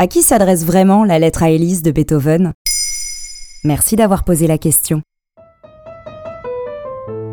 À qui s'adresse vraiment la lettre à Élise de Beethoven? Merci d'avoir posé la question.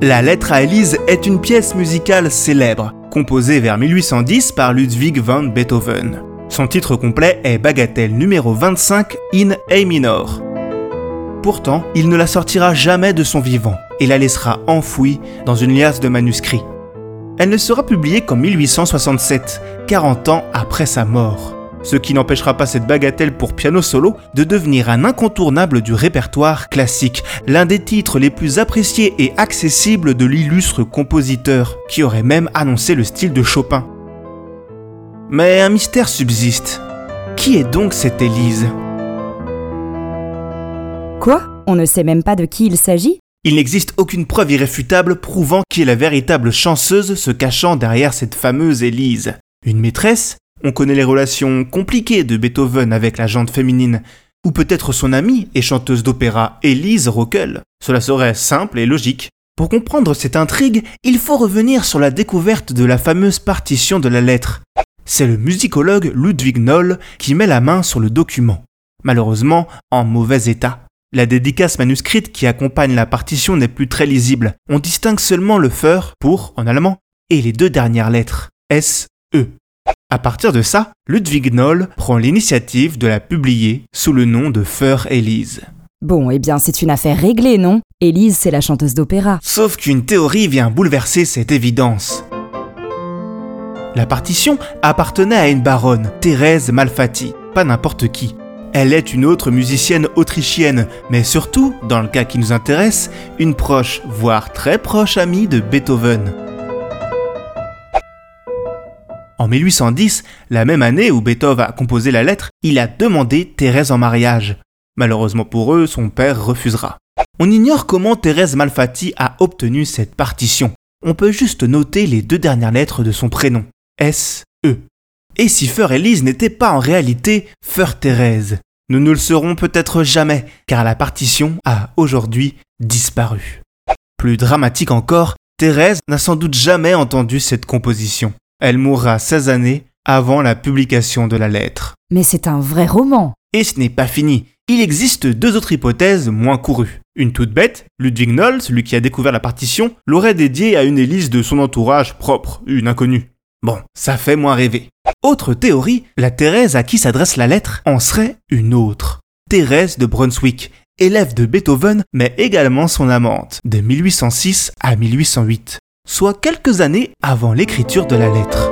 La lettre à Élise est une pièce musicale célèbre, composée vers 1810 par Ludwig van Beethoven. Son titre complet est Bagatelle numéro 25 in A minor. Pourtant, il ne la sortira jamais de son vivant et la laissera enfouie dans une liasse de manuscrits. Elle ne sera publiée qu'en 1867, 40 ans après sa mort ce qui n'empêchera pas cette bagatelle pour piano solo de devenir un incontournable du répertoire classique, l'un des titres les plus appréciés et accessibles de l'illustre compositeur, qui aurait même annoncé le style de Chopin. Mais un mystère subsiste. Qui est donc cette Élise? Quoi? On ne sait même pas de qui il s'agit? Il n'existe aucune preuve irréfutable prouvant qui est la véritable chanceuse se cachant derrière cette fameuse Élise. Une maîtresse? On connaît les relations compliquées de Beethoven avec la jante féminine, ou peut-être son amie et chanteuse d'opéra Elise Rockel. Cela serait simple et logique. Pour comprendre cette intrigue, il faut revenir sur la découverte de la fameuse partition de la lettre. C'est le musicologue Ludwig Noll qui met la main sur le document. Malheureusement, en mauvais état. La dédicace manuscrite qui accompagne la partition n'est plus très lisible. On distingue seulement le Für pour, en allemand, et les deux dernières lettres, S, E. À partir de ça, Ludwig Noll prend l'initiative de la publier sous le nom de Feur Elise. Bon, eh bien c'est une affaire réglée, non? Élise, c'est la chanteuse d'opéra. Sauf qu'une théorie vient bouleverser cette évidence. La partition appartenait à une baronne, Thérèse Malfatti, pas n'importe qui. Elle est une autre musicienne autrichienne, mais surtout, dans le cas qui nous intéresse, une proche, voire très proche amie de Beethoven. En 1810, la même année où Beethoven a composé la lettre, il a demandé Thérèse en mariage. Malheureusement pour eux, son père refusera. On ignore comment Thérèse Malfatti a obtenu cette partition. On peut juste noter les deux dernières lettres de son prénom, S-E. Et si Feur Elise n'était pas en réalité Feur Thérèse? Nous ne le saurons peut-être jamais, car la partition a aujourd'hui disparu. Plus dramatique encore, Thérèse n'a sans doute jamais entendu cette composition. Elle mourra 16 années avant la publication de la lettre. Mais c'est un vrai roman. Et ce n'est pas fini. Il existe deux autres hypothèses moins courues. Une toute bête, Ludwig Noll, celui qui a découvert la partition, l'aurait dédiée à une Élise de son entourage propre, une inconnue. Bon, ça fait moins rêver. Autre théorie, la Thérèse à qui s'adresse la lettre en serait une autre. Thérèse de Brunswick, élève de Beethoven, mais également son amante, de 1806 à 1808 soit quelques années avant l'écriture de la lettre.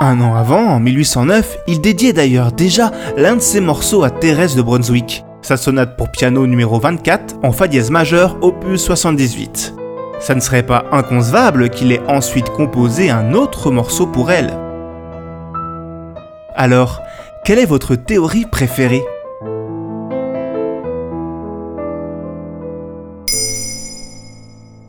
Un an avant, en 1809, il dédiait d'ailleurs déjà l'un de ses morceaux à Thérèse de Brunswick, sa sonate pour piano numéro 24 en fa dièse majeur opus 78. Ça ne serait pas inconcevable qu'il ait ensuite composé un autre morceau pour elle. Alors, quelle est votre théorie préférée?